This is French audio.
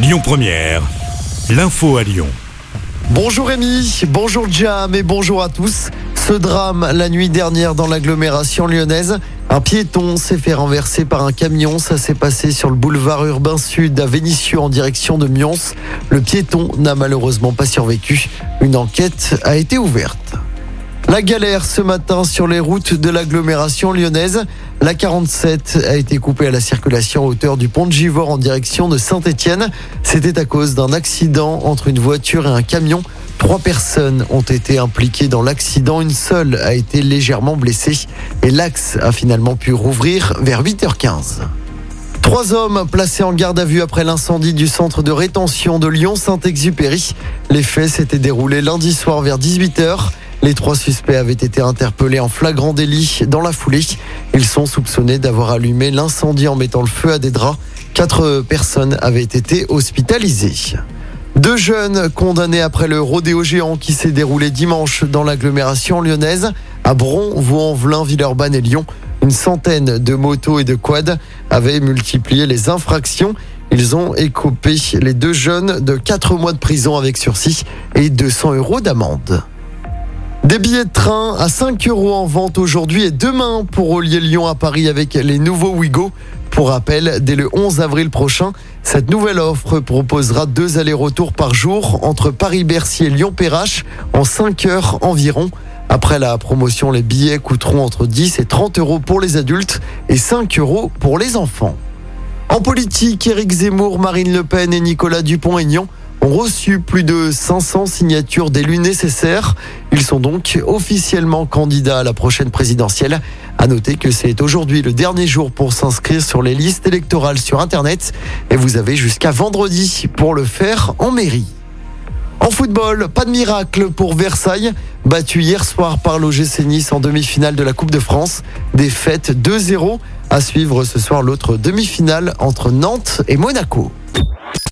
Lyon Première, l'info à Lyon. Bonjour Rémi, bonjour Jam et bonjour à tous. Ce drame la nuit dernière dans l'agglomération lyonnaise. Un piéton s'est fait renverser par un camion. Ça s'est passé sur le boulevard urbain sud à Vénissieux en direction de Mions. Le piéton n'a malheureusement pas survécu. Une enquête a été ouverte. La galère ce matin sur les routes de l'agglomération lyonnaise. La 47 a été coupée à la circulation à hauteur du pont de Givors en direction de Saint-Étienne. C'était à cause d'un accident entre une voiture et un camion. Trois personnes ont été impliquées dans l'accident. Une seule a été légèrement blessée et l'axe a finalement pu rouvrir vers 8h15. Trois hommes placés en garde à vue après l'incendie du centre de rétention de Lyon-Saint-Exupéry. Les faits s'étaient déroulés lundi soir vers 18h. Les trois suspects avaient été interpellés en flagrant délit dans la foulée. Ils sont soupçonnés d'avoir allumé l'incendie en mettant le feu à des draps. Quatre personnes avaient été hospitalisées. Deux jeunes condamnés après le rodéo géant qui s'est déroulé dimanche dans l'agglomération lyonnaise à Bron, Vaux-en-Velin, Villeurbanne et Lyon. Une centaine de motos et de quads avaient multiplié les infractions. Ils ont écopé les deux jeunes de 4 mois de prison avec sursis et 200 euros d'amende. Des billets de train à 5 euros en vente aujourd'hui et demain pour relier Lyon à Paris avec les nouveaux Ouigo. Pour rappel, dès le 11 avril prochain, cette nouvelle offre proposera deux allers-retours par jour entre Paris-Bercy et Lyon-Perrache en 5 heures environ. Après la promotion, les billets coûteront entre 10 et 30 euros pour les adultes et 5 euros pour les enfants. En politique, Éric Zemmour, Marine Le Pen et Nicolas Dupont-Aignan ont reçu plus de 500 signatures d'élus nécessaires. Ils sont donc officiellement candidats à la prochaine présidentielle. À noter que c'est aujourd'hui le dernier jour pour s'inscrire sur les listes électorales sur Internet et vous avez jusqu'à vendredi pour le faire en mairie. En football, pas de miracle pour Versailles, battu hier soir par l'OGC Nice en demi-finale de la Coupe de France. Défaite 2-0. À suivre ce soir l'autre demi-finale entre Nantes et Monaco.